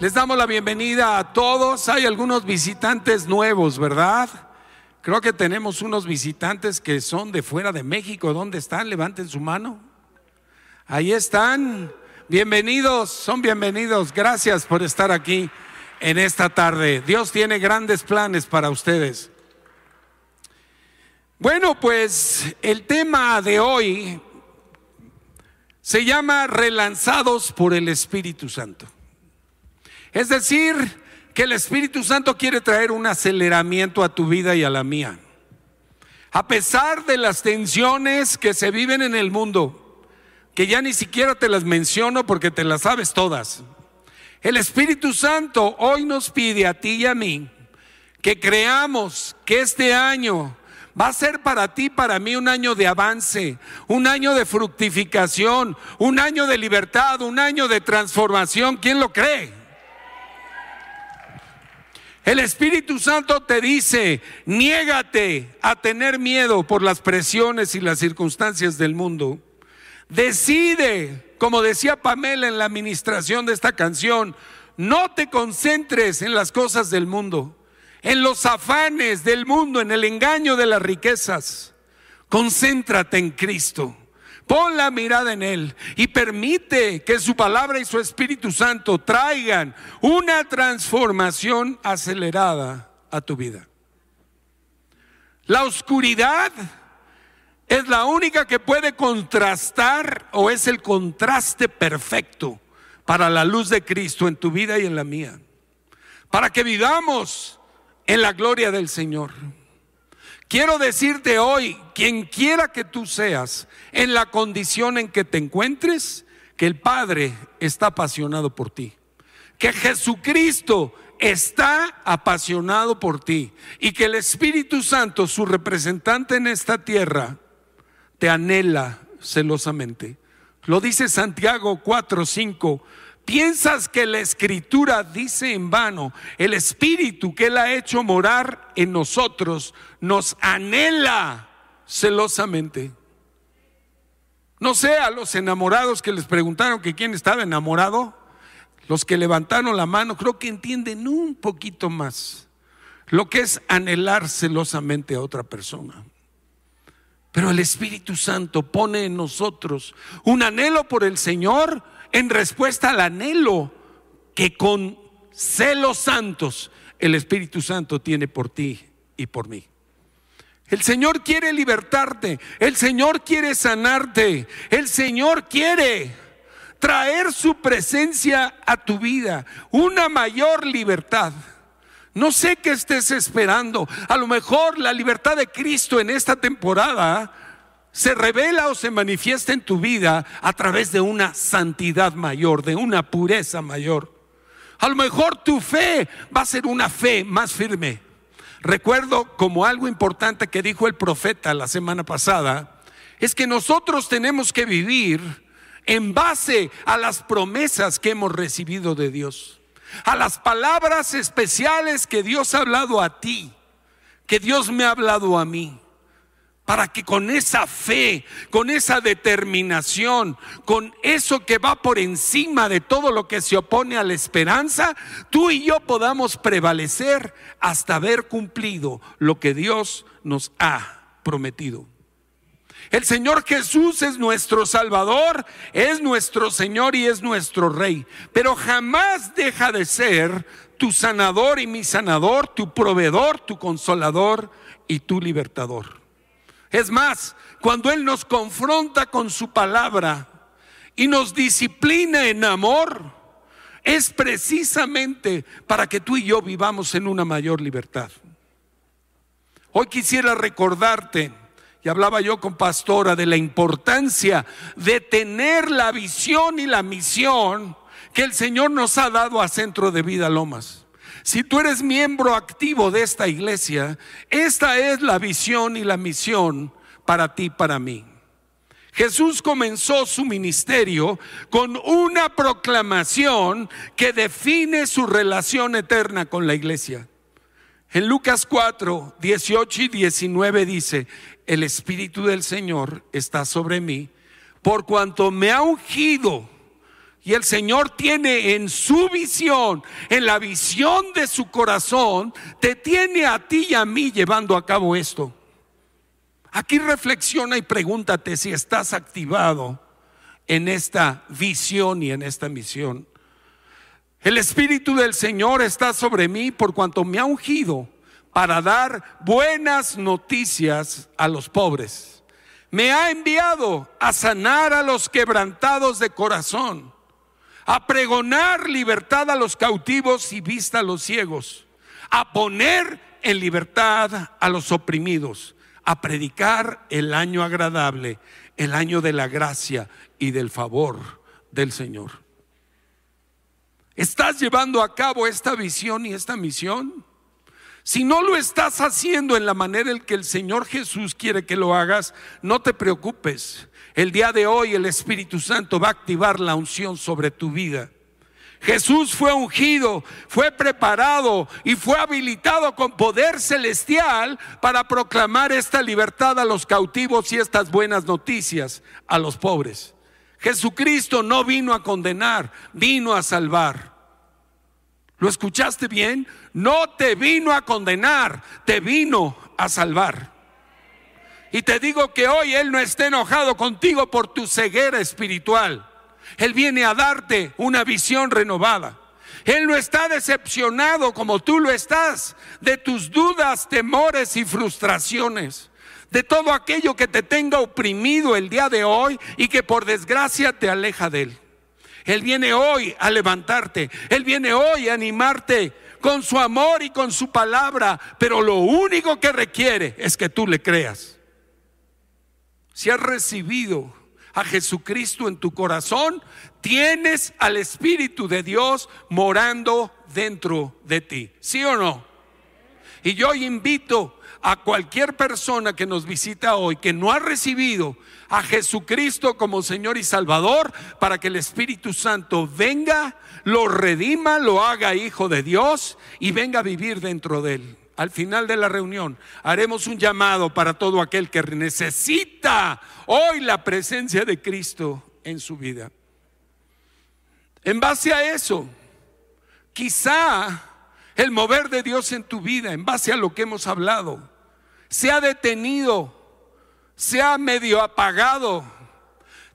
Les damos la bienvenida a todos. Hay algunos visitantes nuevos, ¿verdad? Creo que tenemos unos visitantes que son de fuera de México. ¿Dónde están? Levanten su mano. Ahí están. Bienvenidos, son bienvenidos. Gracias por estar aquí en esta tarde. Dios tiene grandes planes para ustedes. Bueno, pues el tema de hoy se llama relanzados por el Espíritu Santo. Es decir, que el Espíritu Santo quiere traer un aceleramiento a tu vida y a la mía. A pesar de las tensiones que se viven en el mundo, que ya ni siquiera te las menciono porque te las sabes todas. El Espíritu Santo hoy nos pide a ti y a mí que creamos que este año Va a ser para ti, para mí, un año de avance, un año de fructificación, un año de libertad, un año de transformación. ¿Quién lo cree? El Espíritu Santo te dice, niégate a tener miedo por las presiones y las circunstancias del mundo. Decide, como decía Pamela en la administración de esta canción, no te concentres en las cosas del mundo en los afanes del mundo, en el engaño de las riquezas. Concéntrate en Cristo. Pon la mirada en Él y permite que su palabra y su Espíritu Santo traigan una transformación acelerada a tu vida. La oscuridad es la única que puede contrastar o es el contraste perfecto para la luz de Cristo en tu vida y en la mía. Para que vivamos en la gloria del Señor. Quiero decirte hoy, quien quiera que tú seas, en la condición en que te encuentres, que el Padre está apasionado por ti, que Jesucristo está apasionado por ti y que el Espíritu Santo, su representante en esta tierra, te anhela celosamente. Lo dice Santiago 4, 5. ¿Piensas que la escritura dice en vano? El espíritu que Él ha hecho morar en nosotros nos anhela celosamente. No sé a los enamorados que les preguntaron que quién estaba enamorado, los que levantaron la mano, creo que entienden un poquito más lo que es anhelar celosamente a otra persona. Pero el Espíritu Santo pone en nosotros un anhelo por el Señor en respuesta al anhelo que con celos santos el Espíritu Santo tiene por ti y por mí. El Señor quiere libertarte, el Señor quiere sanarte, el Señor quiere traer su presencia a tu vida, una mayor libertad. No sé qué estés esperando. A lo mejor la libertad de Cristo en esta temporada se revela o se manifiesta en tu vida a través de una santidad mayor, de una pureza mayor. A lo mejor tu fe va a ser una fe más firme. Recuerdo como algo importante que dijo el profeta la semana pasada, es que nosotros tenemos que vivir en base a las promesas que hemos recibido de Dios, a las palabras especiales que Dios ha hablado a ti, que Dios me ha hablado a mí para que con esa fe, con esa determinación, con eso que va por encima de todo lo que se opone a la esperanza, tú y yo podamos prevalecer hasta haber cumplido lo que Dios nos ha prometido. El Señor Jesús es nuestro Salvador, es nuestro Señor y es nuestro Rey, pero jamás deja de ser tu sanador y mi sanador, tu proveedor, tu consolador y tu libertador. Es más, cuando Él nos confronta con su palabra y nos disciplina en amor, es precisamente para que tú y yo vivamos en una mayor libertad. Hoy quisiera recordarte, y hablaba yo con pastora, de la importancia de tener la visión y la misión que el Señor nos ha dado a Centro de Vida Lomas. Si tú eres miembro activo de esta iglesia, esta es la visión y la misión para ti, para mí. Jesús comenzó su ministerio con una proclamación que define su relación eterna con la iglesia. En Lucas 4, 18 y 19 dice, el Espíritu del Señor está sobre mí, por cuanto me ha ungido Y el Señor tiene en su visión, en la visión de su corazón, te tiene a ti y a mí llevando a cabo esto. Aquí reflexiona y pregúntate si estás activado en esta visión y en esta misión. El Espíritu del Señor está sobre mí por cuanto me ha ungido para dar buenas noticias a los pobres. Me ha enviado a sanar a los quebrantados de corazón a pregonar libertad a los cautivos y vista a los ciegos, a poner en libertad a los oprimidos, a predicar el año agradable, el año de la gracia y del favor del Señor. ¿Estás llevando a cabo esta visión y esta misión? Si no lo estás haciendo en la manera en que el Señor Jesús quiere que lo hagas, no te preocupes. El día de hoy el Espíritu Santo va a activar la unción sobre tu vida. Jesús fue ungido, fue preparado y fue habilitado con poder celestial para proclamar esta libertad a los cautivos y estas buenas noticias a los pobres. Jesucristo no vino a condenar, vino a salvar. ¿Lo escuchaste bien? No te vino a condenar, te vino a salvar. Y te digo que hoy Él no está enojado contigo por tu ceguera espiritual. Él viene a darte una visión renovada. Él no está decepcionado como tú lo estás de tus dudas, temores y frustraciones. De todo aquello que te tenga oprimido el día de hoy y que por desgracia te aleja de Él. Él viene hoy a levantarte. Él viene hoy a animarte con su amor y con su palabra. Pero lo único que requiere es que tú le creas. Si has recibido a Jesucristo en tu corazón, tienes al Espíritu de Dios morando dentro de ti. ¿Sí o no? Y yo invito a cualquier persona que nos visita hoy que no ha recibido a Jesucristo como Señor y Salvador para que el Espíritu Santo venga, lo redima, lo haga hijo de Dios y venga a vivir dentro de él al final de la reunión, haremos un llamado para todo aquel que necesita hoy la presencia de Cristo en su vida. En base a eso, quizá el mover de Dios en tu vida, en base a lo que hemos hablado, se ha detenido, se ha medio apagado.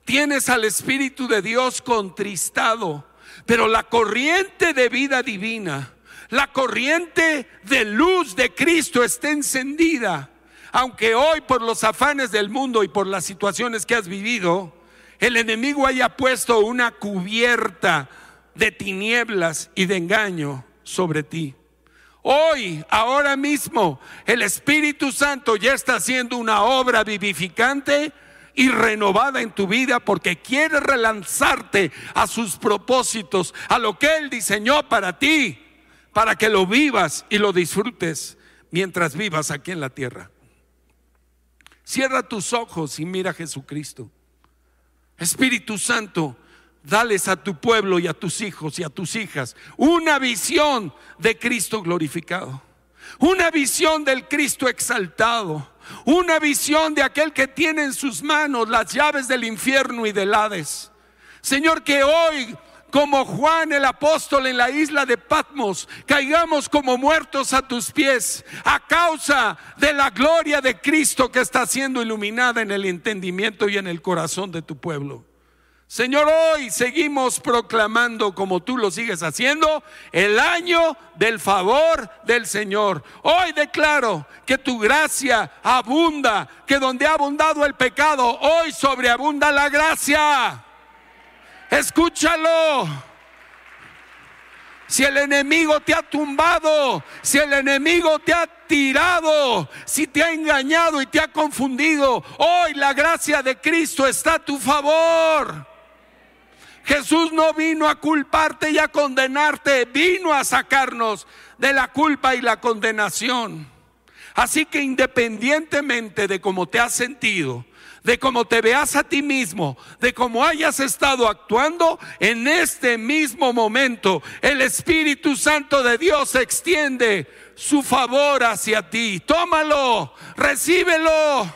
Tienes al Espíritu de Dios contristado, pero la corriente de vida divina la corriente de luz de Cristo está encendida. Aunque hoy por los afanes del mundo y por las situaciones que has vivido, el enemigo haya puesto una cubierta de tinieblas y de engaño sobre ti. Hoy, ahora mismo, el Espíritu Santo ya está haciendo una obra vivificante y renovada en tu vida porque quiere relanzarte a sus propósitos, a lo que Él diseñó para ti para que lo vivas y lo disfrutes mientras vivas aquí en la tierra. Cierra tus ojos y mira a Jesucristo. Espíritu Santo, dales a tu pueblo y a tus hijos y a tus hijas una visión de Cristo glorificado, una visión del Cristo exaltado, una visión de aquel que tiene en sus manos las llaves del infierno y del Hades. Señor, que hoy como Juan el apóstol en la isla de Patmos, caigamos como muertos a tus pies a causa de la gloria de Cristo que está siendo iluminada en el entendimiento y en el corazón de tu pueblo. Señor, hoy seguimos proclamando, como tú lo sigues haciendo, el año del favor del Señor. Hoy declaro que tu gracia abunda, que donde ha abundado el pecado, hoy sobreabunda la gracia. Escúchalo. Si el enemigo te ha tumbado, si el enemigo te ha tirado, si te ha engañado y te ha confundido, hoy la gracia de Cristo está a tu favor. Jesús no vino a culparte y a condenarte, vino a sacarnos de la culpa y la condenación. Así que independientemente de cómo te has sentido, de cómo te veas a ti mismo, de cómo hayas estado actuando, en este mismo momento. El Espíritu Santo de Dios extiende su favor hacia ti. Tómalo, recíbelo,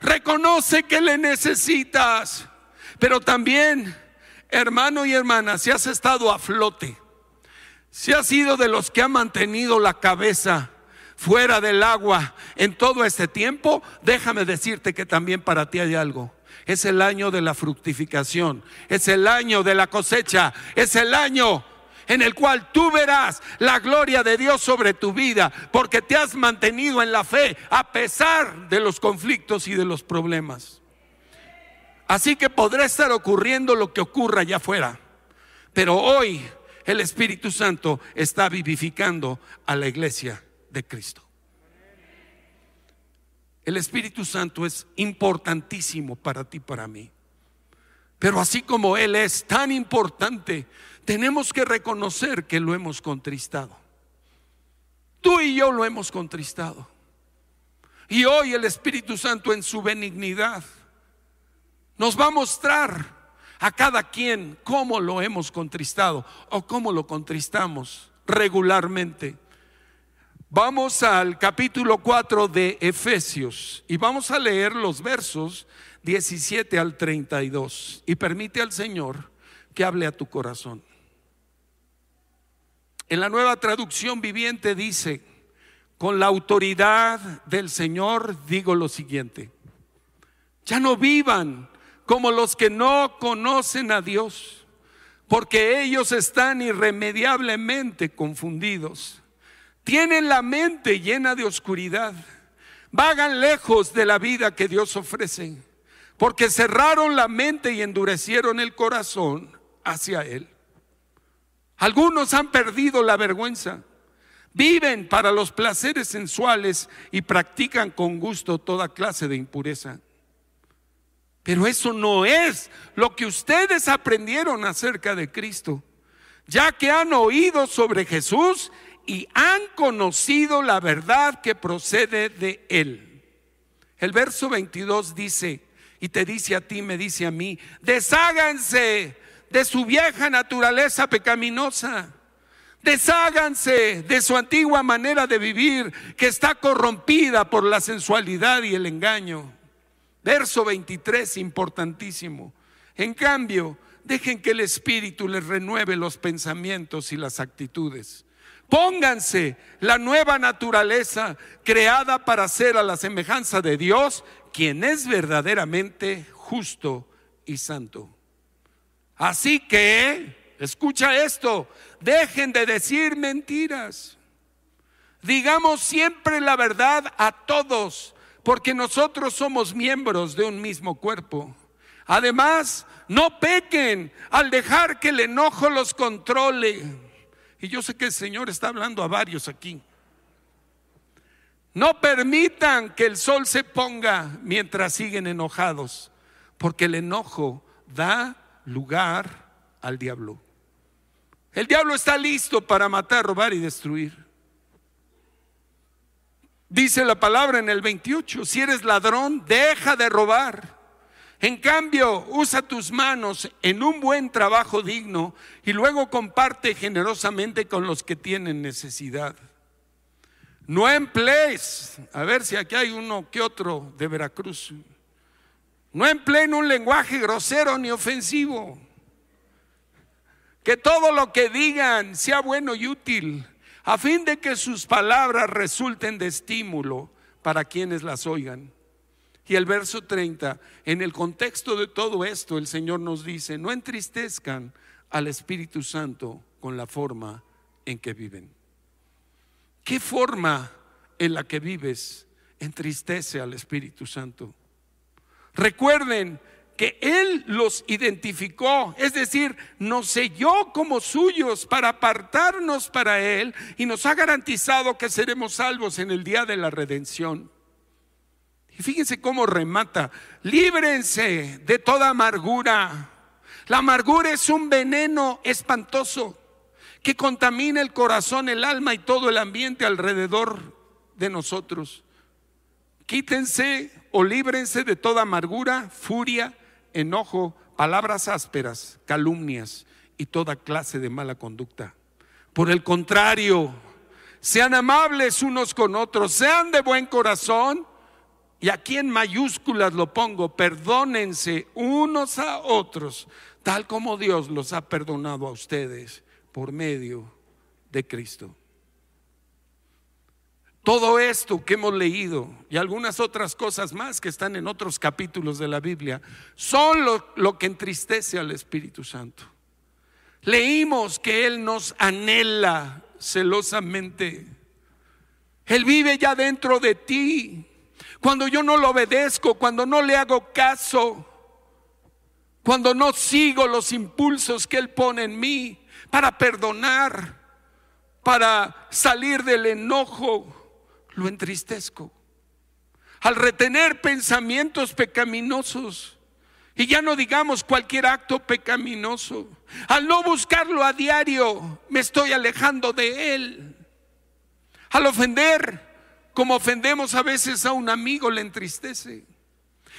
reconoce que le necesitas, pero también hermano y hermana, si has estado a flote, si has sido de los que ha mantenido la cabeza fuera del agua en todo este tiempo, déjame decirte que también para ti hay algo. Es el año de la fructificación, es el año de la cosecha, es el año en el cual tú verás la gloria de Dios sobre tu vida, porque te has mantenido en la fe a pesar de los conflictos y de los problemas. Así que podrá estar ocurriendo lo que ocurra allá afuera, pero hoy el Espíritu Santo está vivificando a la iglesia de Cristo. El Espíritu Santo es importantísimo para ti, para mí. Pero así como Él es tan importante, tenemos que reconocer que lo hemos contristado. Tú y yo lo hemos contristado. Y hoy el Espíritu Santo en su benignidad nos va a mostrar a cada quien cómo lo hemos contristado o cómo lo contristamos regularmente. Vamos al capítulo 4 de Efesios y vamos a leer los versos 17 al 32 y permite al Señor que hable a tu corazón. En la nueva traducción viviente dice, con la autoridad del Señor digo lo siguiente, ya no vivan como los que no conocen a Dios, porque ellos están irremediablemente confundidos tienen la mente llena de oscuridad, vagan lejos de la vida que Dios ofrece, porque cerraron la mente y endurecieron el corazón hacia Él. Algunos han perdido la vergüenza, viven para los placeres sensuales y practican con gusto toda clase de impureza. Pero eso no es lo que ustedes aprendieron acerca de Cristo, ya que han oído sobre Jesús y han conocido la verdad que procede de Él. El verso 22 dice, y te dice a ti, me dice a mí, desháganse de su vieja naturaleza pecaminosa. Desháganse de su antigua manera de vivir que está corrompida por la sensualidad y el engaño. Verso 23, importantísimo. En cambio, dejen que el Espíritu les renueve los pensamientos y las actitudes. Pónganse la nueva naturaleza creada para ser a la semejanza de Dios, quien es verdaderamente justo y santo. Así que, escucha esto, dejen de decir mentiras. Digamos siempre la verdad a todos, porque nosotros somos miembros de un mismo cuerpo. Además, no pequen al dejar que el enojo los controle y yo sé que el Señor está hablando a varios aquí. No permitan que el sol se ponga mientras siguen enojados, porque el enojo da lugar al diablo. El diablo está listo para matar, robar y destruir. Dice la palabra en el 28, si eres ladrón, deja de robar. En cambio, usa tus manos en un buen trabajo digno y luego comparte generosamente con los que tienen necesidad. No emplees, a ver si aquí hay uno que otro de Veracruz. No empleen un lenguaje grosero ni ofensivo. Que todo lo que digan sea bueno y útil, a fin de que sus palabras resulten de estímulo para quienes las oigan. Y el verso 30, en el contexto de todo esto, el Señor nos dice, no entristezcan al Espíritu Santo con la forma en que viven. ¿Qué forma en la que vives entristece al Espíritu Santo? Recuerden que Él los identificó, es decir, nos selló como suyos para apartarnos para Él y nos ha garantizado que seremos salvos en el día de la redención. Y fíjense cómo remata, líbrense de toda amargura. La amargura es un veneno espantoso que contamina el corazón, el alma y todo el ambiente alrededor de nosotros. Quítense o líbrense de toda amargura, furia, enojo, palabras ásperas, calumnias y toda clase de mala conducta. Por el contrario, sean amables unos con otros, sean de buen corazón y aquí en mayúsculas lo pongo, perdónense unos a otros, tal como Dios los ha perdonado a ustedes por medio de Cristo. Todo esto que hemos leído y algunas otras cosas más que están en otros capítulos de la Biblia son lo, que entristece al Espíritu Santo. Leímos que Él nos anhela celosamente. Él vive ya dentro de ti. Cuando yo no lo obedezco, cuando no le hago caso, cuando no sigo los impulsos que Él pone en mí para perdonar, para salir del enojo, lo entristezco. Al retener pensamientos pecaminosos, y ya no digamos cualquier acto pecaminoso, al no buscarlo a diario, me estoy alejando de él. Al ofender, como ofendemos a veces a un amigo, le entristece.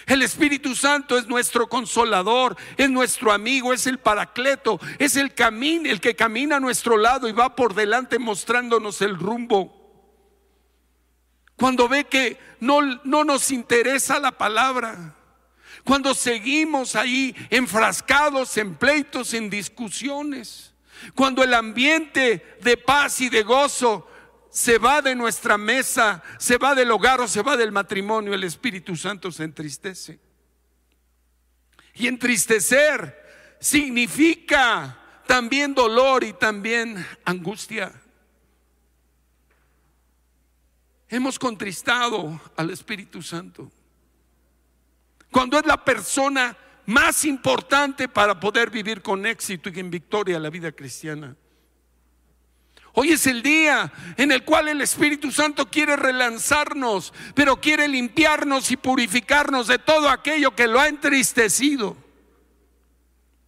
El Espíritu Santo es nuestro consolador, es nuestro amigo, es el paracleto, es el camino, el que camina a nuestro lado y va por delante mostrándonos el rumbo. Cuando ve que no, no nos interesa la palabra. Cuando seguimos ahí enfrascados en pleitos, en discusiones. Cuando el ambiente de paz y de gozo se va de nuestra mesa, se va del hogar o se va del matrimonio, el Espíritu Santo se entristece. Y entristecer significa también dolor y también angustia. hemos contristado al Espíritu Santo. Cuando es la persona más importante para poder vivir con éxito y en victoria la vida cristiana. Hoy es el día en el cual el Espíritu Santo quiere relanzarnos, pero quiere limpiarnos y purificarnos de todo aquello que lo ha entristecido.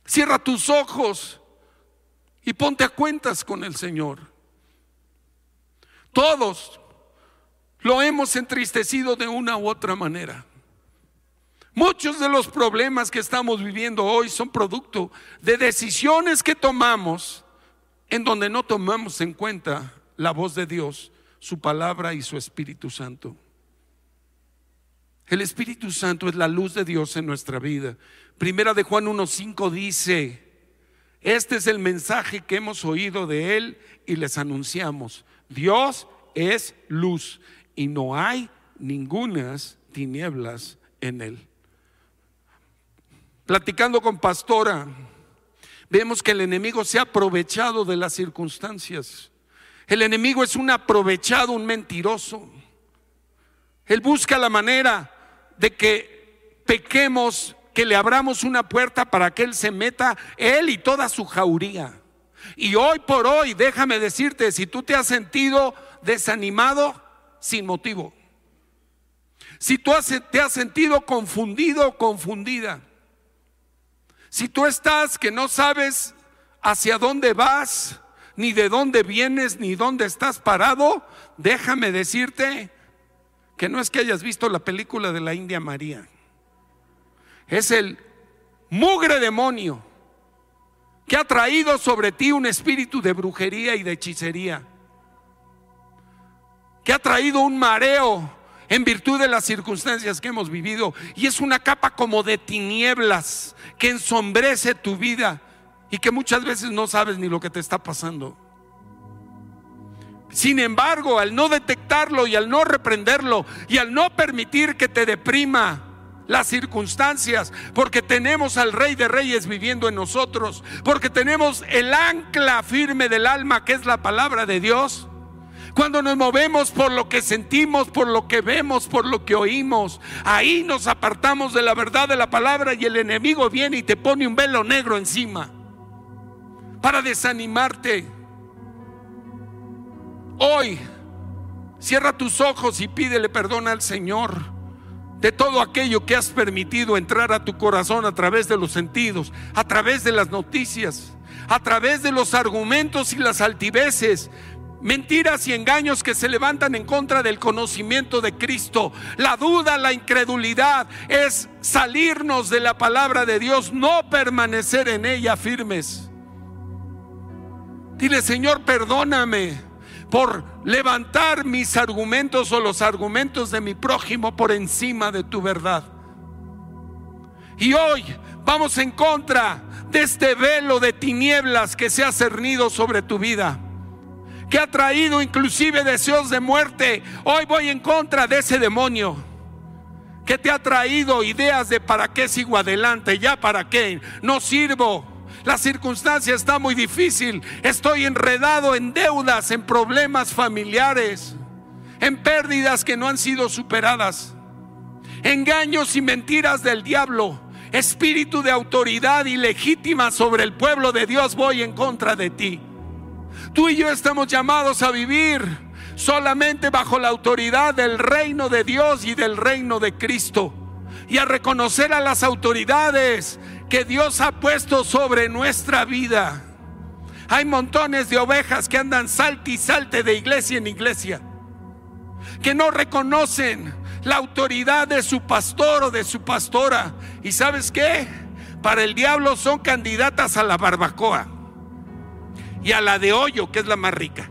Cierra tus ojos y ponte a cuentas con el Señor. Todos lo hemos entristecido de una u otra manera. Muchos de los problemas que estamos viviendo hoy son producto de decisiones que tomamos en donde no tomamos en cuenta la voz de Dios, su palabra y su Espíritu Santo. El Espíritu Santo es la luz de Dios en nuestra vida. Primera de Juan 1.5 dice, este es el mensaje que hemos oído de Él y les anunciamos. Dios es luz y no hay ningunas tinieblas en él. Platicando con pastora, vemos que el enemigo se ha aprovechado de las circunstancias. El enemigo es un aprovechado, un mentiroso. Él busca la manera de que pequemos, que le abramos una puerta para que Él se meta, Él y toda su jauría. Y hoy por hoy, déjame decirte, si tú te has sentido desanimado, sin motivo. Si tú te has sentido confundido confundida, si tú estás que no sabes hacia dónde vas, ni de dónde vienes, ni dónde estás parado, déjame decirte que no es que hayas visto la película de la India María. Es el mugre demonio que ha traído sobre ti un espíritu de brujería y de hechicería que ha traído un mareo en virtud de las circunstancias que hemos vivido. Y es una capa como de tinieblas que ensombrece tu vida y que muchas veces no sabes ni lo que te está pasando. Sin embargo, al no detectarlo y al no reprenderlo y al no permitir que te deprima las circunstancias, porque tenemos al Rey de Reyes viviendo en nosotros, porque tenemos el ancla firme del alma que es la palabra de Dios, cuando nos movemos por lo que sentimos, por lo que vemos, por lo que oímos, ahí nos apartamos de la verdad de la palabra y el enemigo viene y te pone un velo negro encima para desanimarte. Hoy, cierra tus ojos y pídele perdón al Señor de todo aquello que has permitido entrar a tu corazón a través de los sentidos, a través de las noticias, a través de los argumentos y las altiveces Mentiras y engaños que se levantan en contra del conocimiento de Cristo. La duda, la incredulidad es salirnos de la palabra de Dios, no permanecer en ella firmes. Dile, Señor, perdóname por levantar mis argumentos o los argumentos de mi prójimo por encima de tu verdad. Y hoy vamos en contra de este velo de tinieblas que se ha cernido sobre tu vida, que ha traído inclusive deseos de muerte. Hoy voy en contra de ese demonio que te ha traído ideas de para qué sigo adelante, ya para qué, no sirvo. La circunstancia está muy difícil, estoy enredado en deudas, en problemas familiares, en pérdidas que no han sido superadas, engaños y mentiras del diablo espíritu de autoridad ilegítima sobre el pueblo de Dios, voy en contra de ti. Tú y yo estamos llamados a vivir solamente bajo la autoridad del reino de Dios y del reino de Cristo. Y a reconocer a las autoridades que Dios ha puesto sobre nuestra vida. Hay montones de ovejas que andan salte y salte de iglesia en iglesia, que no reconocen la autoridad de su pastor o de su pastora. ¿Y sabes qué? Para el diablo son candidatas a la barbacoa y a la de hoyo, que es la más rica.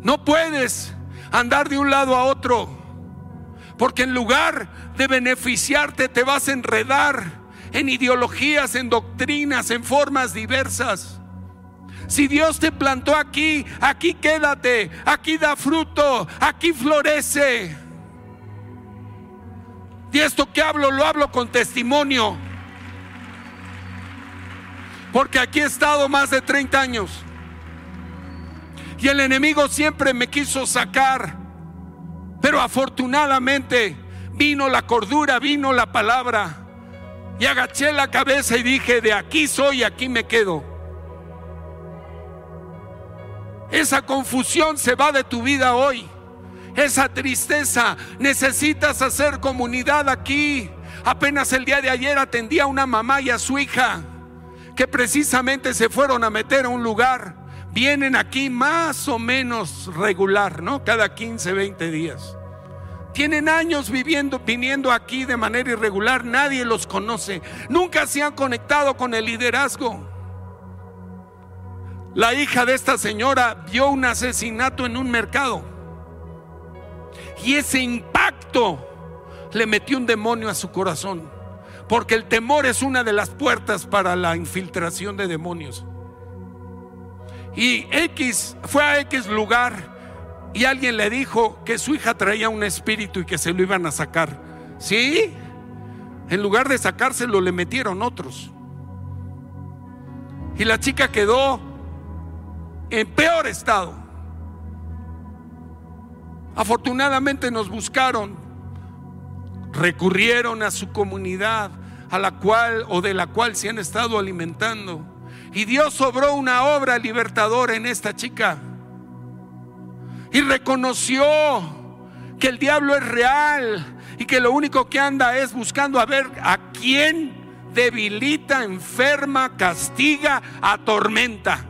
No puedes andar de un lado a otro, porque en lugar de beneficiarte te vas a enredar en ideologías, en doctrinas, en formas diversas. Si Dios te plantó aquí, aquí quédate, aquí da fruto, aquí florece. Y esto que hablo, lo hablo con testimonio. Porque aquí he estado más de 30 años. Y el enemigo siempre me quiso sacar. Pero afortunadamente vino la cordura, vino la palabra. Y agaché la cabeza y dije, de aquí soy, aquí me quedo. Esa confusión se va de tu vida hoy. Esa tristeza. Necesitas hacer comunidad aquí. Apenas el día de ayer atendía a una mamá y a su hija que precisamente se fueron a meter a un lugar. Vienen aquí más o menos regular, ¿no? Cada 15, 20 días. Tienen años viviendo, viniendo aquí de manera irregular, nadie los conoce, nunca se han conectado con el liderazgo. La hija de esta señora vio un asesinato en un mercado. Y ese impacto le metió un demonio a su corazón. Porque el temor es una de las puertas para la infiltración de demonios. Y X fue a X lugar y alguien le dijo que su hija traía un espíritu y que se lo iban a sacar. ¿Sí? En lugar de sacárselo le metieron otros. Y la chica quedó en peor estado. Afortunadamente nos buscaron, recurrieron a su comunidad, a la cual o de la cual se han estado alimentando. Y Dios sobró una obra libertadora en esta chica. Y reconoció que el diablo es real y que lo único que anda es buscando a ver a quién debilita, enferma, castiga, atormenta.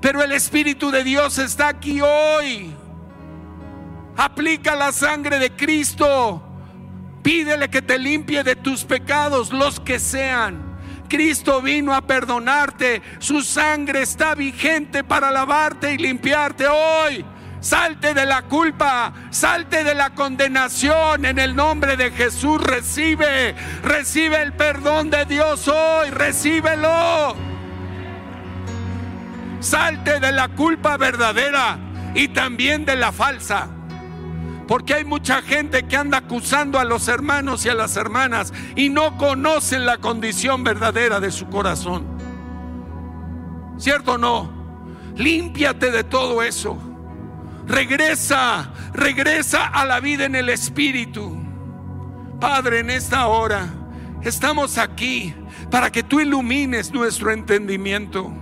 Pero el Espíritu de Dios está aquí hoy. Aplica la sangre de Cristo. Pídele que te limpie de tus pecados, los que sean. Cristo vino a perdonarte. Su sangre está vigente para lavarte y limpiarte hoy. Salte de la culpa, salte de la condenación en el nombre de Jesús. Recibe, recibe el perdón de Dios hoy, recíbelo. Salte de la culpa verdadera y también de la falsa. Porque hay mucha gente que anda acusando a los hermanos y a las hermanas y no conocen la condición verdadera de su corazón. ¿Cierto o no? Límpiate de todo eso. Regresa, regresa a la vida en el Espíritu. Padre, en esta hora estamos aquí para que tú ilumines nuestro entendimiento.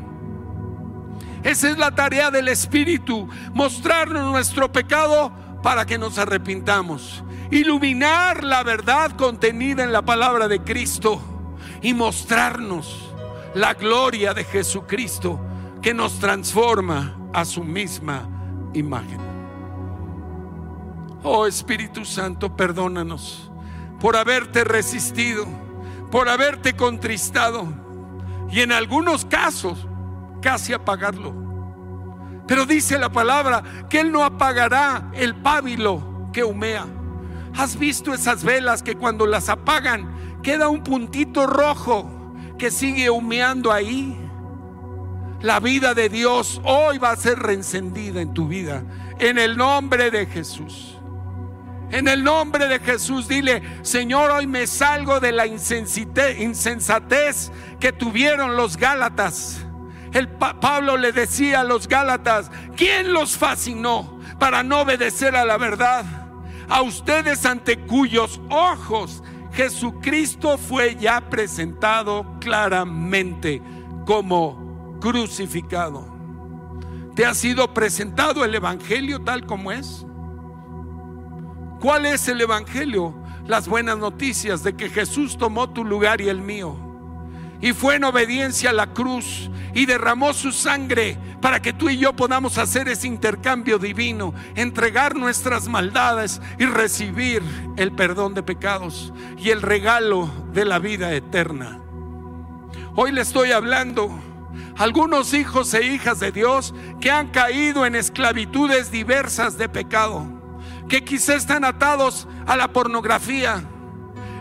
Esa es la tarea del Espíritu, mostrarnos nuestro pecado para que nos arrepintamos, iluminar la verdad contenida en la palabra de Cristo y mostrarnos la gloria de Jesucristo que nos transforma a su misma imagen. Oh Espíritu Santo, perdónanos por haberte resistido, por haberte contristado y en algunos casos casi apagarlo. Pero dice la palabra que Él no apagará el pábilo que humea. ¿Has visto esas velas que cuando las apagan queda un puntito rojo que sigue humeando ahí? La vida de Dios hoy va a ser reencendida en tu vida. En el nombre de Jesús. En el nombre de Jesús, dile, Señor, hoy me salgo de la insensatez que tuvieron los Gálatas. El Pablo le decía a los Gálatas, ¿quién los fascinó para no obedecer a la verdad? A ustedes ante cuyos ojos Jesucristo fue ya presentado claramente como crucificado. ¿Te ha sido presentado el Evangelio tal como es? ¿Cuál es el Evangelio? Las buenas noticias de que Jesús tomó tu lugar y el mío. Y fue en obediencia a la cruz y derramó su sangre para que tú y yo podamos hacer ese intercambio divino, entregar nuestras maldades y recibir el perdón de pecados y el regalo de la vida eterna. Hoy le estoy hablando a algunos hijos e hijas de Dios que han caído en esclavitudes diversas de pecado que quizá están atados a la pornografía,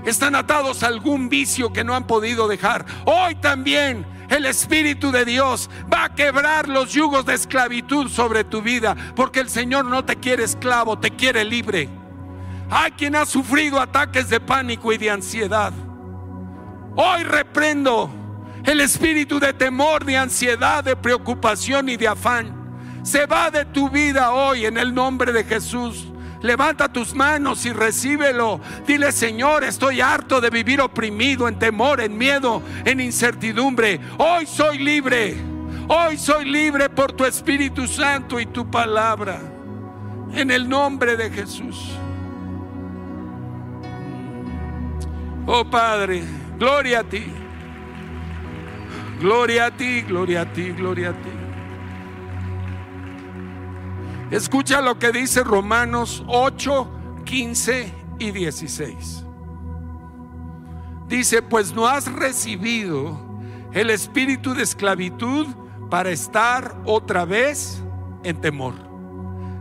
están atados a algún vicio que no han podido dejar. Hoy también el Espíritu de Dios va a quebrar los yugos de esclavitud sobre tu vida, porque el Señor no te quiere esclavo, te quiere libre. Hay quien ha sufrido ataques de pánico y de ansiedad. Hoy reprendo el espíritu de temor, de ansiedad, de preocupación y de afán. Se va de tu vida hoy en el nombre de Jesús. Levanta tus manos y recíbelo. Dile, Señor, estoy harto de vivir oprimido en temor, en miedo, en incertidumbre. Hoy soy libre. Hoy soy libre por tu Espíritu Santo y tu palabra. En el nombre de Jesús. Oh Padre, gloria a ti. Gloria a ti, gloria a ti, gloria a ti. Escucha lo que dice Romanos 8, 15 y 16. Dice, pues no has recibido el espíritu de esclavitud para estar otra vez en temor,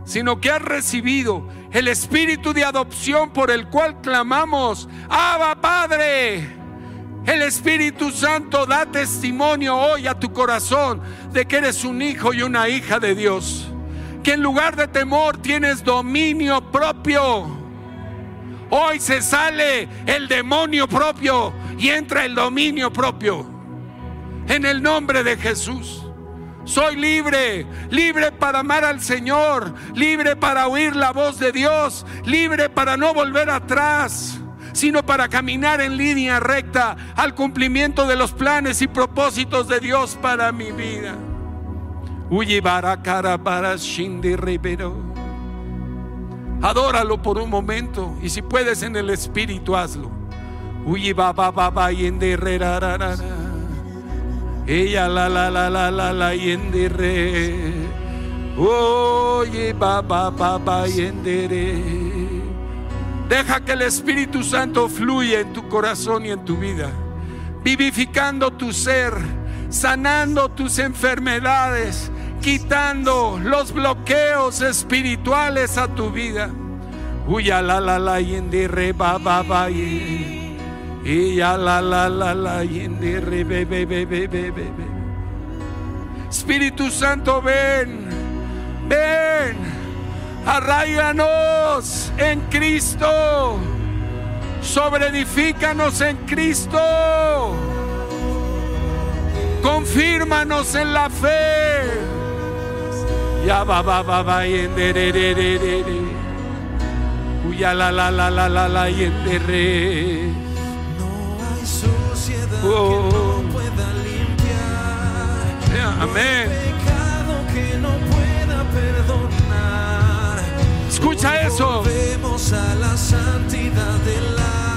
sino que has recibido el espíritu de adopción por el cual clamamos, Abba Padre. El Espíritu Santo da testimonio hoy a tu corazón de que eres un hijo y una hija de Dios que en lugar de temor tienes dominio propio. Hoy se sale el demonio propio y entra el dominio propio. En el nombre de Jesús. Soy libre, libre para amar al Señor, libre para oír la voz de Dios, libre para no volver atrás, sino para caminar en línea recta al cumplimiento de los planes y propósitos de Dios para mi vida. Adóralo por un momento y si puedes en el espíritu hazlo. Ella la la la la la la yendere. Oye ba ba ba ba yendere. Deja que el Espíritu Santo fluya en tu corazón y en tu vida, vivificando tu ser, sanando tus enfermedades, quitando los bloqueos espirituales a tu vida. Uya la la la yende re ba ba ba y ya la la la la yende re be be be be be be. Espíritu Santo ven, ven, arraiganos en Cristo, sobreedifícanos en Cristo, confírmanos en la fe. Ya re re re re re. Uya la la la la la la yende re. No hay suciedad que no pueda limpiar. Yeah, amén. No pecado que no pueda perdonar. Escucha eso. Volvemos a la santidad del Abba.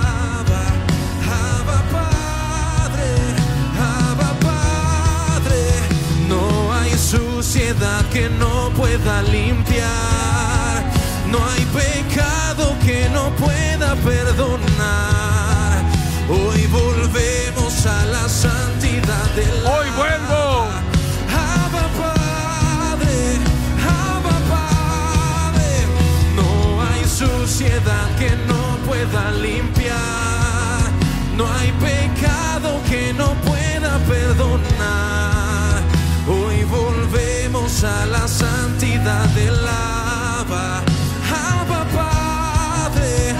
suciedad que no pueda limpiar. No hay pecado que no pueda perdonar. Hoy volvemos a la santidad del Hoy vuelvo. Padre, No hay suciedad que no pueda limpiar. No hay pecado que no pueda a la santidad del Abba. Abba Padre,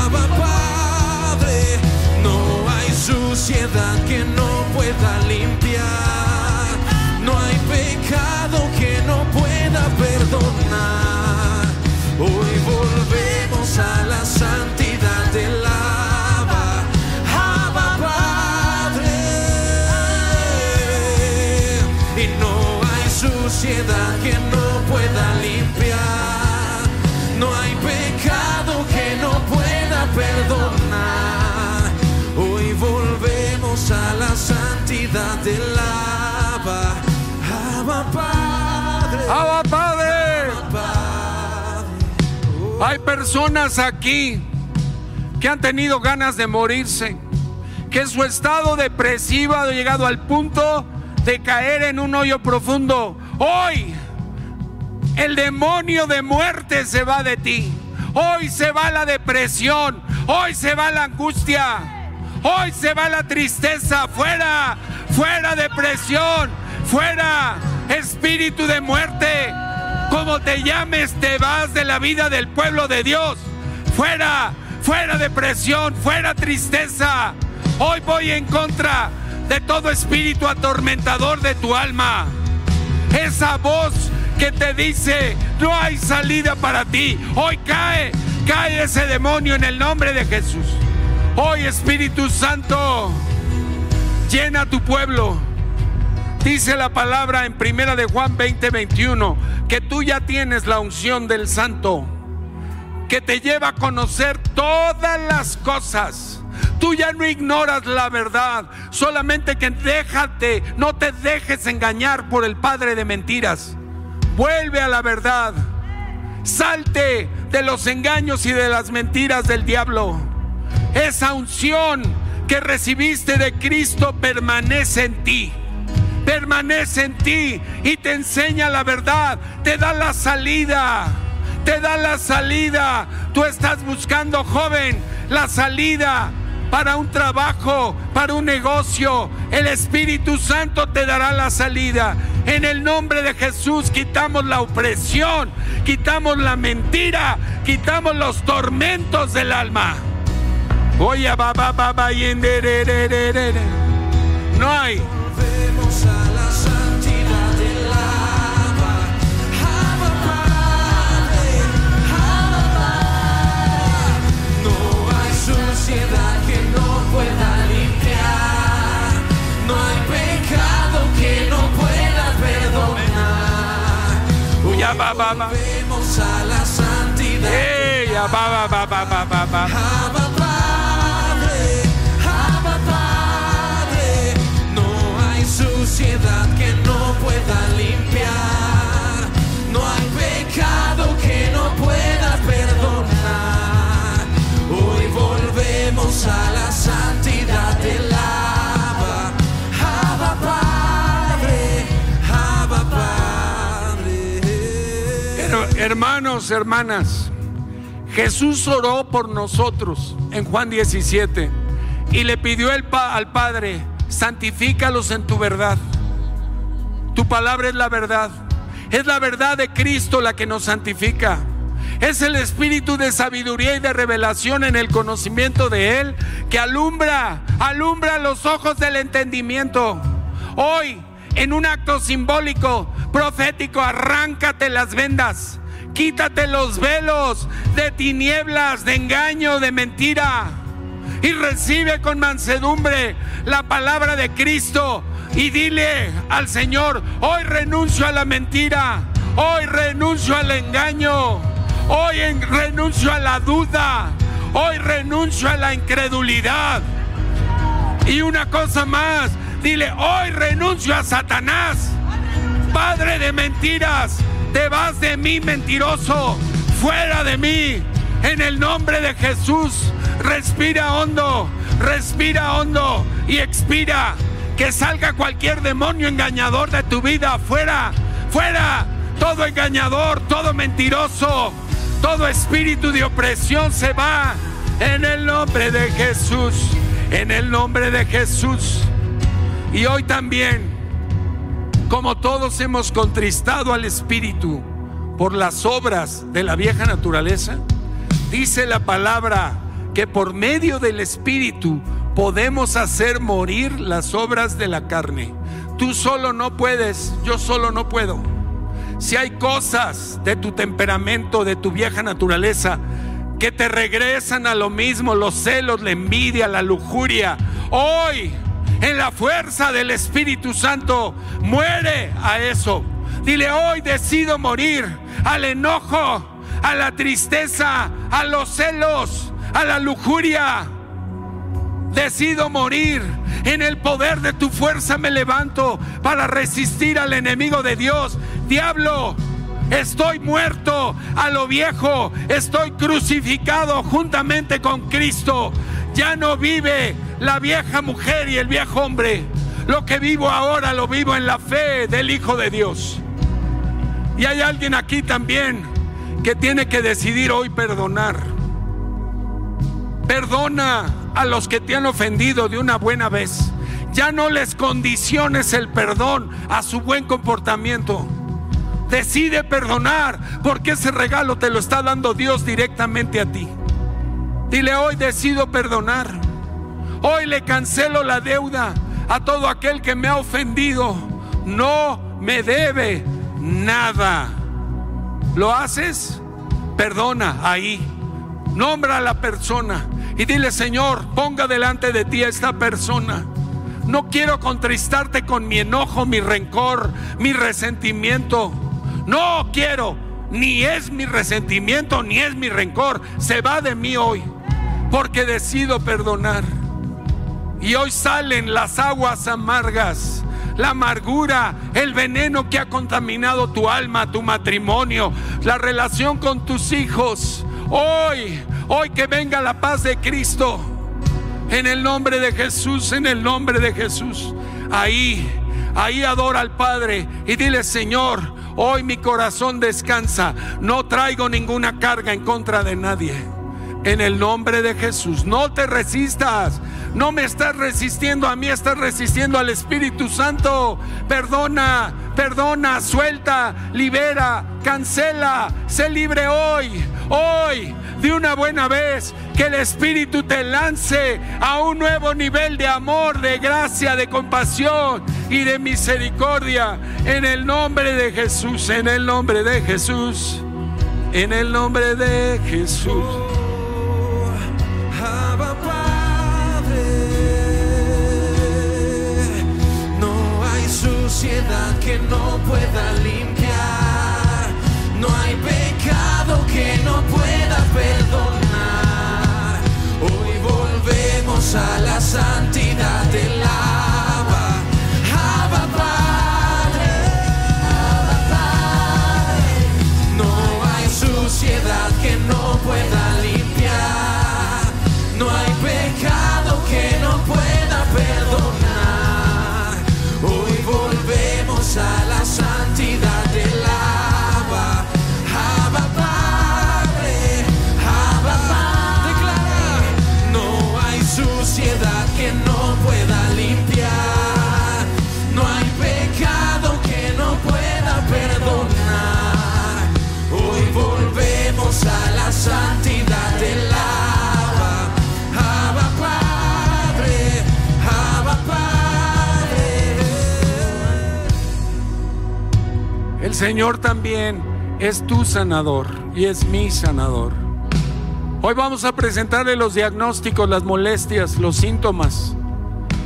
Abba Padre, no hay suciedad que no pueda limpiar, no hay pecado que no pueda perdonar. Hoy volvemos a la santidad que no pueda limpiar, no hay pecado que no pueda perdonar. Hoy volvemos a la santidad del Abba, Abba Padre, Abba Padre. Padre. Hay personas aquí que han tenido ganas de morirse, que su estado depresivo ha llegado al punto de caer en un hoyo profundo. Hoy el demonio de muerte se va de ti. Hoy se va la depresión. Hoy se va la angustia. Hoy se va la tristeza. Fuera, fuera depresión. Fuera espíritu de muerte. Como te llames, te vas de la vida del pueblo de Dios. Fuera, fuera depresión, fuera tristeza. Hoy voy en contra de todo espíritu atormentador de tu alma. Esa voz que te dice, no hay salida para ti. Hoy cae, cae ese demonio en el nombre de Jesús. Hoy Espíritu Santo, llena tu pueblo. Dice la palabra en primera de Juan 20, 21, que tú ya tienes la unción del Santo, que te lleva a conocer todas las cosas. Tú ya no ignoras la verdad, solamente que déjate, no te dejes engañar por el padre de mentiras. Vuelve a la verdad. Salte de los engaños y de las mentiras del diablo. Esa unción que recibiste de Cristo permanece en ti. Permanece en ti y te enseña la verdad. Te da la salida. Te da la salida. Tú estás buscando, joven, la salida para un trabajo, para un negocio. El Espíritu Santo te dará la salida. En el nombre de Jesús quitamos la opresión, quitamos la mentira, quitamos los tormentos del alma. Oye. No hay. Hay suciedad que no pueda limpiar, no hay pecado que no pueda perdonar. Ba. Volvemos a la santidad. Eh, ya, ba, ba, ba, hermanos, hermanas, Jesús oró por nosotros en Juan 17 y le pidió el al Padre, santifícalos en tu verdad. Tu palabra es la verdad. Es la verdad de Cristo la que nos santifica. Es el espíritu de sabiduría y de revelación en el conocimiento de Él que alumbra, alumbra los ojos del entendimiento. Hoy, en un acto simbólico, profético, arráncate las vendas, quítate los velos de tinieblas, de engaño, de mentira y recibe con mansedumbre la palabra de Cristo y dile al Señor, hoy renuncio a la mentira, hoy renuncio al engaño, hoy en- renuncio a la duda, hoy renuncio a la incredulidad. Y una cosa más, dile, hoy renuncio a Satanás, padre de mentiras, te vas de mí mentiroso, fuera de mí, en el nombre de Jesús, respira hondo, respira hondo y expira, que salga cualquier demonio engañador de tu vida, fuera, fuera, todo engañador, todo mentiroso, todo espíritu de opresión se va, en el nombre de Jesús, en el nombre de Jesús. Y hoy también como todos hemos contristado al Espíritu por las obras de la vieja naturaleza, dice la palabra que por medio del Espíritu podemos hacer morir las obras de la carne. Tú solo no puedes, yo solo no puedo. Si hay cosas de tu temperamento, de tu vieja naturaleza, que te regresan a lo mismo, los celos, la envidia, la lujuria, hoy en la fuerza del Espíritu Santo, muere a eso. Dile, hoy decido morir al enojo, a la tristeza, a los celos, a la lujuria. Decido morir. En el poder de tu fuerza me levanto para resistir al enemigo de Dios. Diablo, estoy muerto a lo viejo. Estoy crucificado juntamente con Cristo. Ya no vive la vieja mujer y el viejo hombre. Lo que vivo ahora lo vivo en la fe del Hijo de Dios. Y hay alguien aquí también que tiene que decidir hoy perdonar. Perdona a los que te han ofendido de una buena vez. Ya no les condiciones el perdón a su buen comportamiento. Decide perdonar porque ese regalo te lo está dando Dios directamente a ti. Dile hoy decido perdonar. Hoy le cancelo la deuda a todo aquel que me ha ofendido. No me debe nada. ¿Lo haces? Perdona ahí. Nombra a la persona y dile, Señor, ponga delante de ti a esta persona. No quiero contristarte con mi enojo, mi rencor, mi resentimiento. No quiero, ni es mi resentimiento, ni es mi rencor. Se va de mí hoy, porque decido perdonar. Y hoy salen las aguas amargas, la amargura, el veneno que ha contaminado tu alma, tu matrimonio, la relación con tus hijos. Hoy, hoy que venga la paz de Cristo. En el nombre de Jesús, en el nombre de Jesús. Ahí, ahí adora al Padre y dile, Señor, hoy mi corazón descansa. No traigo ninguna carga en contra de nadie. En el nombre de Jesús, no te resistas. No me estás resistiendo a mí, estás resistiendo al Espíritu Santo. Perdona, perdona, suelta, libera, cancela, sé libre hoy, hoy, de una buena vez. Que el Espíritu te lance a un nuevo nivel de amor, de gracia, de compasión y de misericordia. En el nombre de Jesús, en el nombre de Jesús, en el nombre de Jesús. Suciedad que no pueda limpiar, no hay pecado que no pueda perdonar. Hoy volvemos a la santidad del Abba, Abba Padre, Abba Padre. No hay suciedad que no pueda Señor también es tu sanador y es mi sanador. Hoy vamos a presentarle los diagnósticos, las molestias, los síntomas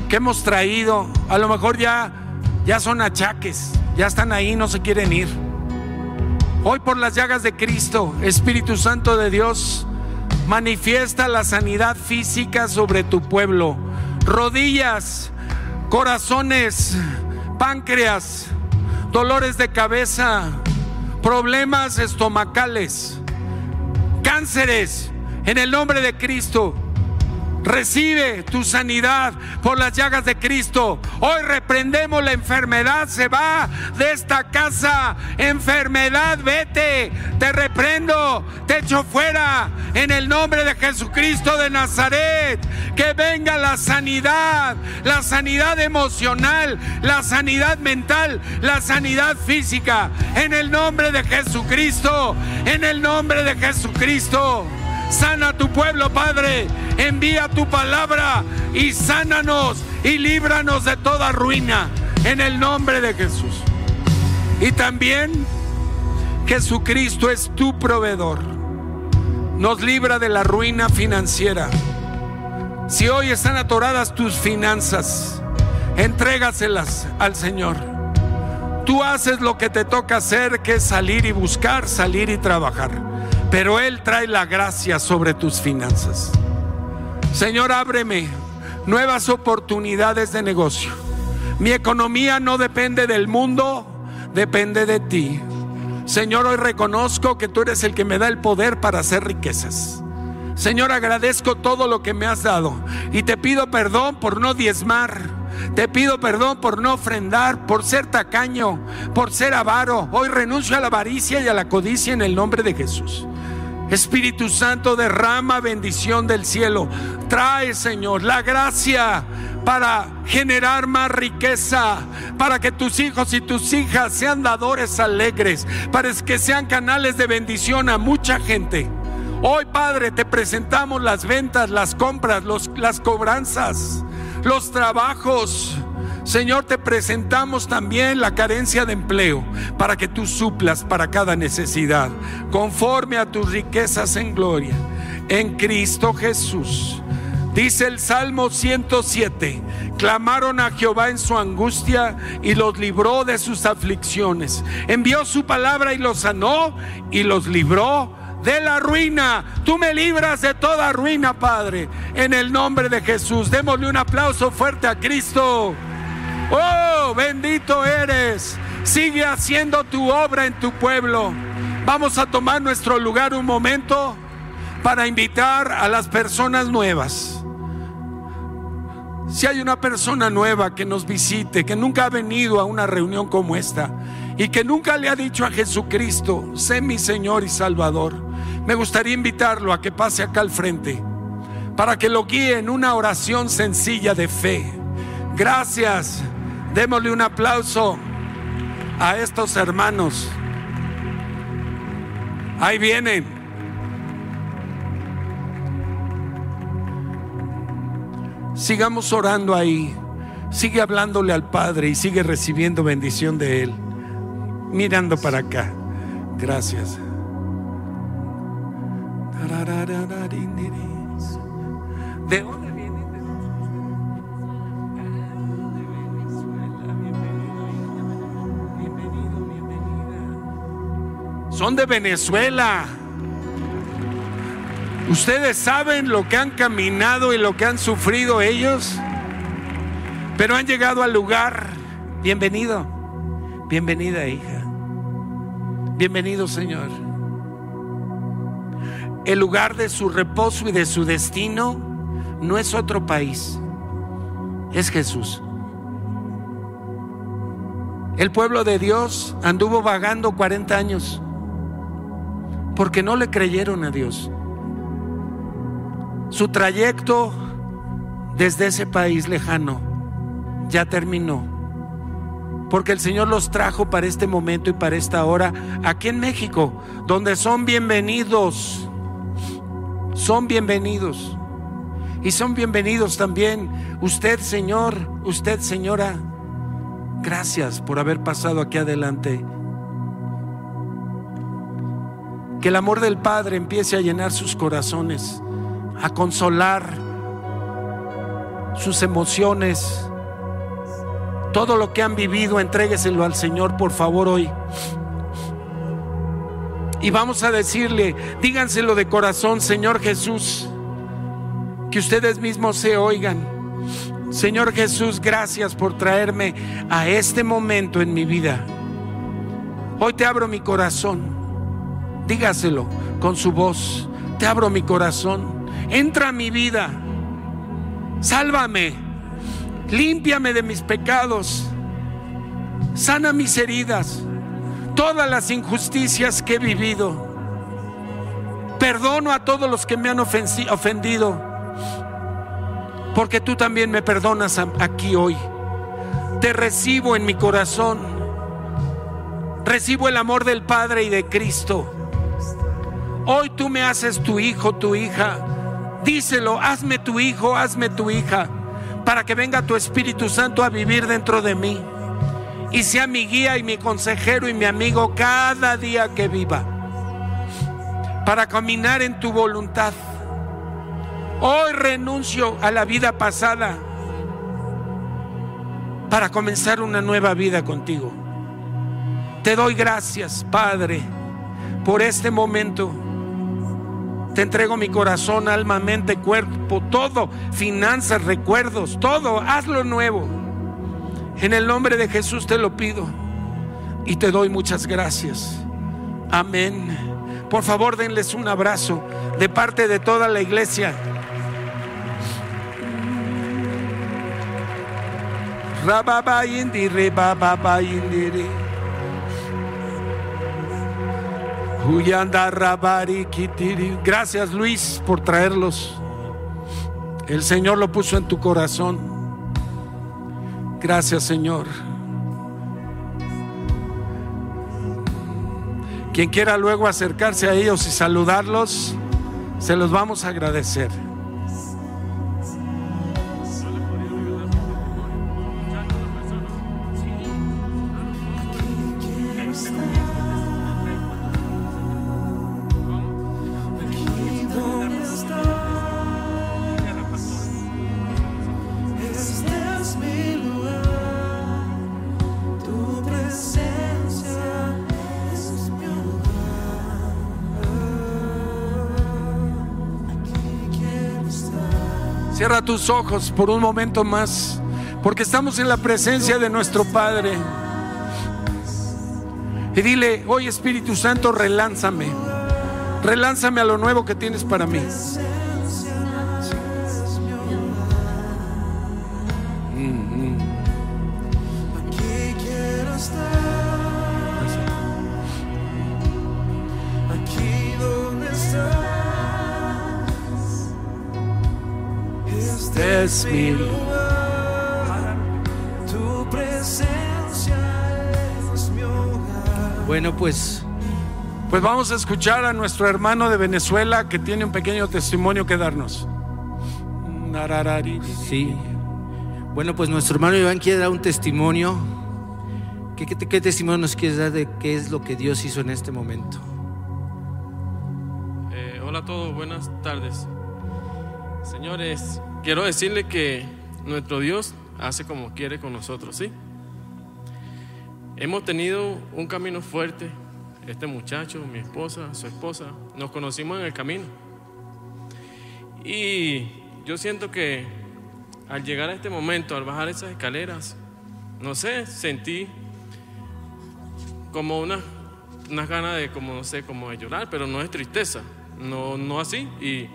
que hemos traído. A lo mejor ya, ya son achaques, ya están ahí, no se quieren ir. Hoy por las llagas de Cristo, Espíritu Santo de Dios, manifiesta la sanidad física sobre tu pueblo. Rodillas, corazones, páncreas, dolores de cabeza, problemas estomacales, cánceres, en el nombre de Cristo. Recibe tu sanidad por las llagas de Cristo. Hoy reprendemos la enfermedad. Se va de esta casa. Enfermedad, vete. Te reprendo. Te echo fuera. En el nombre de Jesucristo de Nazaret. Que venga la sanidad. La sanidad emocional. La sanidad mental. La sanidad física. En el nombre de Jesucristo. En el nombre de Jesucristo. Sana tu pueblo, Padre. Envía tu palabra y sánanos y líbranos de toda ruina en el nombre de Jesús. Y también Jesucristo es tu proveedor. Nos libra de la ruina financiera. Si hoy están atoradas tus finanzas, entrégaselas al Señor. Tú haces lo que te toca hacer, que es salir y buscar, salir y trabajar pero Él trae la gracia sobre tus finanzas. Señor, ábreme nuevas oportunidades de negocio. Mi economía no depende del mundo, depende de ti. Señor, hoy reconozco que tú eres el que me da el poder para hacer riquezas. Señor, agradezco todo lo que me has dado y te pido perdón por no diezmar. Te pido perdón por no ofrendar, por ser tacaño, por ser avaro. Hoy renuncio a la avaricia y a la codicia en el nombre de Jesús. Espíritu Santo, derrama bendición del cielo. Trae, Señor, la gracia para generar más riqueza, para que tus hijos y tus hijas sean dadores alegres, para que sean canales de bendición a mucha gente. Hoy, Padre, te presentamos las ventas, las compras, las cobranzas, los trabajos Señor, te presentamos también la carencia de empleo para que tú suplas para cada necesidad, conforme a tus riquezas en gloria, en Cristo Jesús. Dice el Salmo 107, clamaron a Jehová en su angustia y los libró de sus aflicciones. Envió su palabra y los sanó y los libró de la ruina. Tú me libras de toda ruina, Padre, en el nombre de Jesús. Démosle un aplauso fuerte a Cristo. Oh, bendito eres. Sigue haciendo tu obra en tu pueblo. Vamos a tomar nuestro lugar un momento para invitar a las personas nuevas. Si hay una persona nueva que nos visite, que nunca ha venido a una reunión como esta y que nunca le ha dicho a Jesucristo, sé mi Señor y Salvador, me gustaría invitarlo a que pase acá al frente para que lo guíe en una oración sencilla de fe. Gracias Démosle un aplauso a estos hermanos. Ahí vienen. Sigamos orando ahí. Sigue hablándole al Padre y sigue recibiendo bendición de Él. Mirando para acá. Gracias. ¿De son de Venezuela. Ustedes saben lo que han caminado y lo que han sufrido ellos, pero han llegado al lugar. Bienvenido, bienvenida hija, bienvenido Señor. El lugar de su reposo y de su destino no es otro país, es Jesús. El pueblo de Dios anduvo vagando 40 años porque no le creyeron a Dios. Su trayecto desde ese país lejano ya terminó. Porque el Señor los trajo para este momento y para esta hora aquí en México, donde son bienvenidos. Son bienvenidos. Y son bienvenidos también usted, Señor, usted, señora. Gracias por haber pasado aquí adelante que el amor del Padre empiece a llenar sus corazones, a consolar sus emociones. Todo lo que han vivido, entrégueselo al Señor, por favor, hoy. Y vamos a decirle, díganselo de corazón, Señor Jesús, que ustedes mismos se oigan. Señor Jesús, gracias por traerme a este momento en mi vida. Hoy te abro mi corazón. Dígaselo con su voz. Te abro mi corazón. Entra a mi vida. Sálvame, límpiame de mis pecados, sana mis heridas, todas las injusticias que he vivido. Perdono a todos los que me han ofendido, porque tú también me perdonas aquí hoy. Te recibo en mi corazón, recibo el amor del Padre y de Cristo. Hoy tú me haces tu hijo, tu hija. Díselo, hazme tu hijo, hazme tu hija, para que venga tu Espíritu Santo a vivir dentro de mí y sea mi guía y mi consejero y mi amigo cada día que viva, para caminar en tu voluntad. Hoy renuncio a la vida pasada para comenzar una nueva vida contigo. Te doy gracias, Padre, por este momento. Te entrego mi corazón, alma, mente, cuerpo, todo, finanzas, recuerdos, todo, hazlo nuevo. En el nombre de Jesús te lo pido y te doy muchas gracias. Amén. Por favor, denles un abrazo de parte de toda la iglesia. Gracias Luis por traerlos. El Señor lo puso en tu corazón. Gracias Señor. Quien quiera luego acercarse a ellos y saludarlos, se los vamos a agradecer. Tus ojos por un momento más, porque estamos en la presencia de nuestro Padre. Y dile, hoy Espíritu Santo, relánzame. Relánzame a lo nuevo que tienes para mí. Es mi lugar. Tu presencia es mi hogar. Bueno, pues Pues vamos a escuchar a nuestro hermano de Venezuela que tiene un pequeño testimonio que darnos. Sí. Bueno, pues nuestro hermano Iván quiere dar un testimonio. ¿Qué, qué, qué testimonio nos quieres dar de qué es lo que Dios hizo en este momento? Eh, hola a todos, buenas tardes. Señores, quiero decirle que nuestro Dios hace como quiere con nosotros, ¿sí? Hemos tenido un camino fuerte, este muchacho, mi esposa, su esposa, nos conocimos en el camino. Y yo siento que al llegar a este momento, al bajar esas escaleras, no sé, sentí como una, unas ganas de, como no sé, como de llorar, pero no es tristeza, no, no así. Y,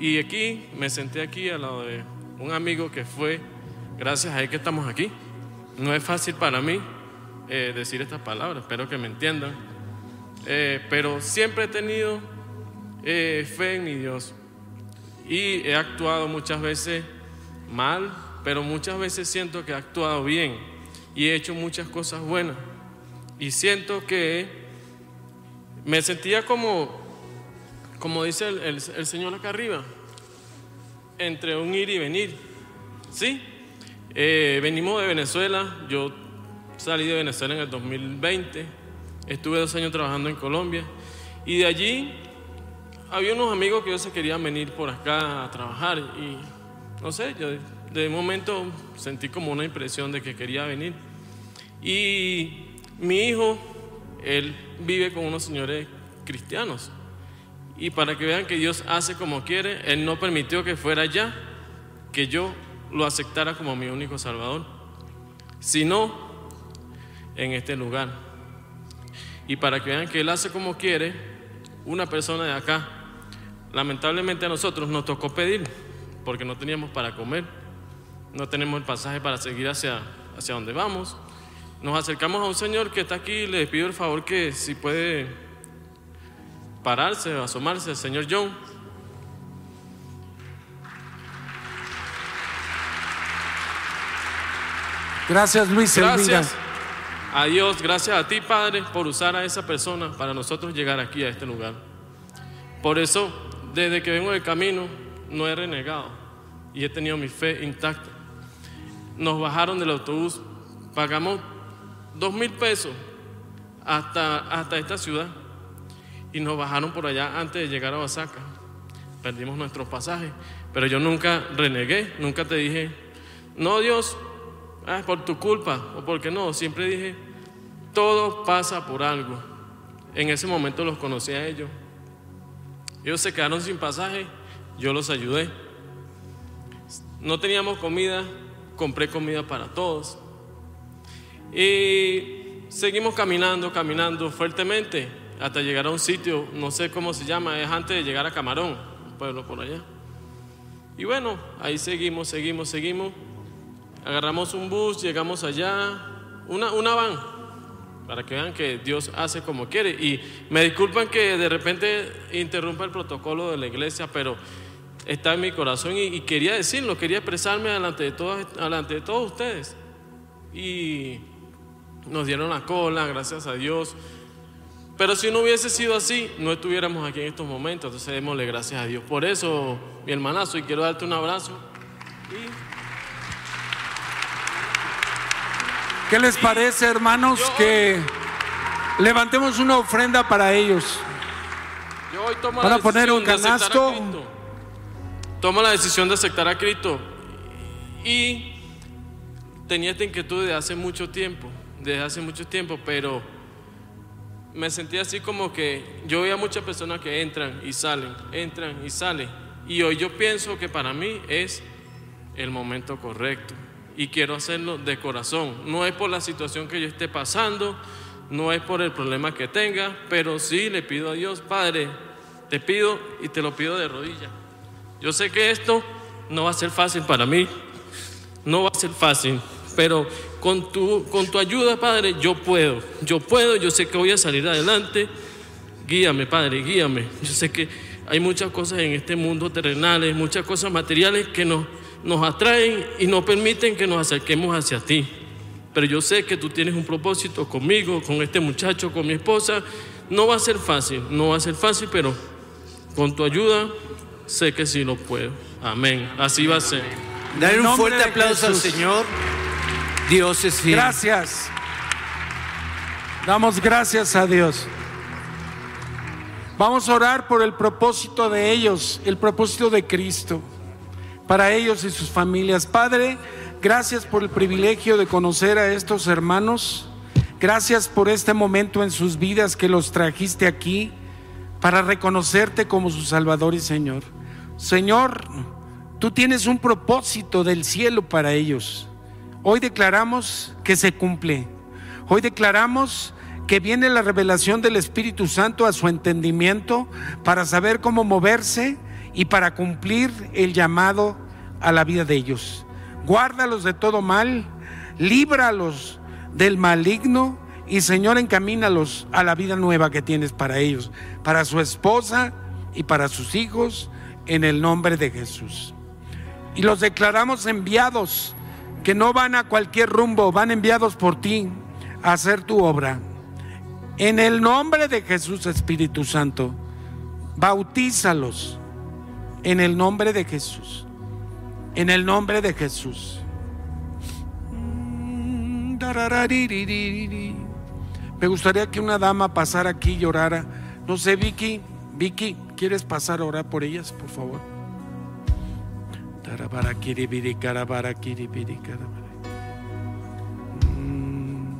y aquí me senté aquí al lado de un amigo que fue, gracias a él que estamos aquí. No es fácil para mí eh, decir estas palabras, espero que me entiendan. Eh, pero siempre he tenido eh, fe en mi Dios y he actuado muchas veces mal, pero muchas veces siento que he actuado bien y he hecho muchas cosas buenas. Y siento que me sentía como, como dice el, Señor acá arriba, entre un ir y venir. ¿Sí? Eh, venimos de Venezuela, yo salí de Venezuela en el 2020, estuve dos años trabajando en Colombia y de allí había unos amigos que ellos se querían venir por acá a trabajar y no sé, yo de momento sentí como una impresión de que quería venir. Y mi hijo, él vive con unos señores cristianos. Y para que vean que Dios hace como quiere, Él no permitió que fuera allá, que yo lo aceptara como mi único Salvador, sino en este lugar. Y para que vean que Él hace como quiere, una persona de acá, lamentablemente a nosotros nos tocó pedir, porque no teníamos para comer, no tenemos el pasaje para seguir hacia, hacia donde vamos. Nos acercamos a un señor que está aquí, le pido el favor que si puede pararse asomarse, señor John. Gracias, Luis. Gracias a Dios, gracias a ti, Padre, por usar a esa persona para nosotros llegar aquí a este lugar. Por eso, desde que vengo del camino, no he renegado y he tenido mi fe intacta. Nos bajaron del autobús, pagamos dos mil pesos hasta, hasta esta ciudad y nos bajaron por allá antes de llegar a Oaxaca. Perdimos nuestros pasajes, pero yo nunca renegué, nunca te dije, no Dios, ah, por tu culpa o porque no, siempre dije, todo pasa por algo. En ese momento los conocí a ellos. Ellos se quedaron sin pasaje, yo los ayudé. No teníamos comida, compré comida para todos. Y seguimos caminando, caminando fuertemente hasta llegar a un sitio, no sé cómo se llama, es antes de llegar a Camarón, un pueblo por allá. Y bueno, ahí seguimos, seguimos, seguimos. Agarramos un bus, llegamos allá, una, una van, para que vean que Dios hace como quiere. Y me disculpan que de repente interrumpa el protocolo de la iglesia, pero está en mi corazón y, y quería decirlo, quería expresarme delante de, todos, delante de todos ustedes. Y nos dieron la cola, gracias a Dios. Pero si no hubiese sido así, no estuviéramos aquí en estos momentos. Entonces démosle gracias a Dios. Por eso, mi hermanazo, y quiero darte un abrazo. ¿Qué les parece, hermanos, Yo- que levantemos una ofrenda para ellos? yo hoy tomo Van la poner decisión un de aceptar a canasto. Cristo. Tomo la decisión de aceptar a Cristo. Y tenía esta inquietud de hace mucho tiempo, desde hace mucho tiempo, pero me sentí así como que yo veía muchas personas que entran y salen, entran y salen. Y hoy yo pienso que para mí es el momento correcto. Y quiero hacerlo de corazón. No es por la situación que yo esté pasando, no es por el problema que tenga, pero sí le pido a Dios, Padre, te pido y te lo pido de rodillas. Yo sé que esto no va a ser fácil para mí, no va a ser fácil, pero con tu, con tu ayuda, Padre, yo puedo, yo puedo, yo sé que voy a salir adelante. Guíame, Padre, guíame. Yo sé que hay muchas cosas en este mundo terrenales, muchas cosas materiales que nos, nos atraen y no permiten que nos acerquemos hacia ti. Pero yo sé que tú tienes un propósito conmigo, con este muchacho, con mi esposa. No va a ser fácil, no va a ser fácil, pero con tu ayuda sé que sí lo puedo. Amén. Así va a ser. Dale un fuerte aplauso al. Señor. Dios es fiel. Gracias. Damos gracias a Dios. Vamos a orar por el propósito de ellos, el propósito de Cristo, para ellos y sus familias. Padre, gracias por el privilegio de conocer a estos hermanos. Gracias por este momento en sus vidas que los trajiste aquí para reconocerte como su Salvador y Señor. Señor, tú tienes un propósito del cielo para ellos. Hoy declaramos que se cumple. Hoy declaramos que viene la revelación del Espíritu Santo a su entendimiento para saber cómo moverse y para cumplir el llamado a la vida de ellos. Guárdalos de todo mal, líbralos del maligno y Señor encamínalos a la vida nueva que tienes para ellos, para su esposa y para sus hijos, en el nombre de Jesús. Y los declaramos enviados, que no van a cualquier rumbo, van enviados por ti a hacer tu obra. En el nombre de Jesús Espíritu Santo, bautízalos. En el nombre de Jesús. En el nombre de Jesús. Me gustaría que una dama pasara aquí y llorara. No sé, Vicky, Vicky, ¿quieres pasar a orar por ellas, por favor? Tarabarakiribiri, karabarakiribiri, karabara. Mm,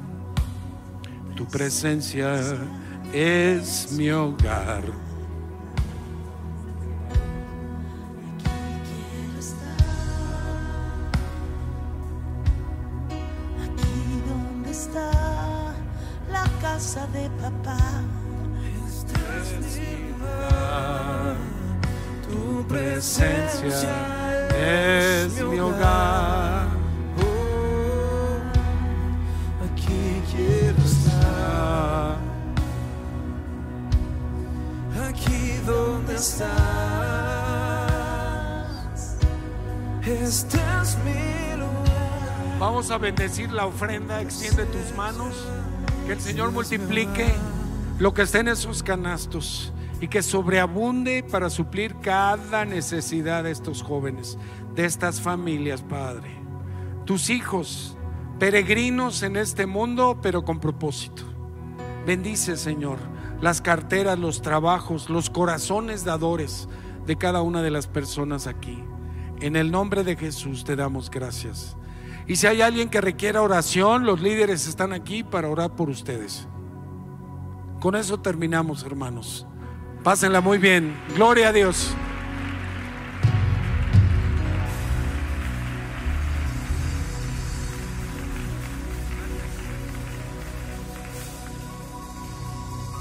Tu presencia es mi hogar. Bendecir la ofrenda. Extiende tus manos. Que el Señor multiplique lo que esté en esos canastos y que sobreabunde para suplir cada necesidad de estos jóvenes, de estas familias, Padre. Tus hijos, peregrinos en este mundo, pero con propósito. Bendice, Señor, las carteras, los trabajos, los corazones dadores de cada una de las personas aquí. En el nombre de Jesús te damos gracias. Y si hay alguien que requiera oración, los líderes están aquí para orar por ustedes. Con eso terminamos, hermanos. Pásenla muy bien. Gloria a Dios.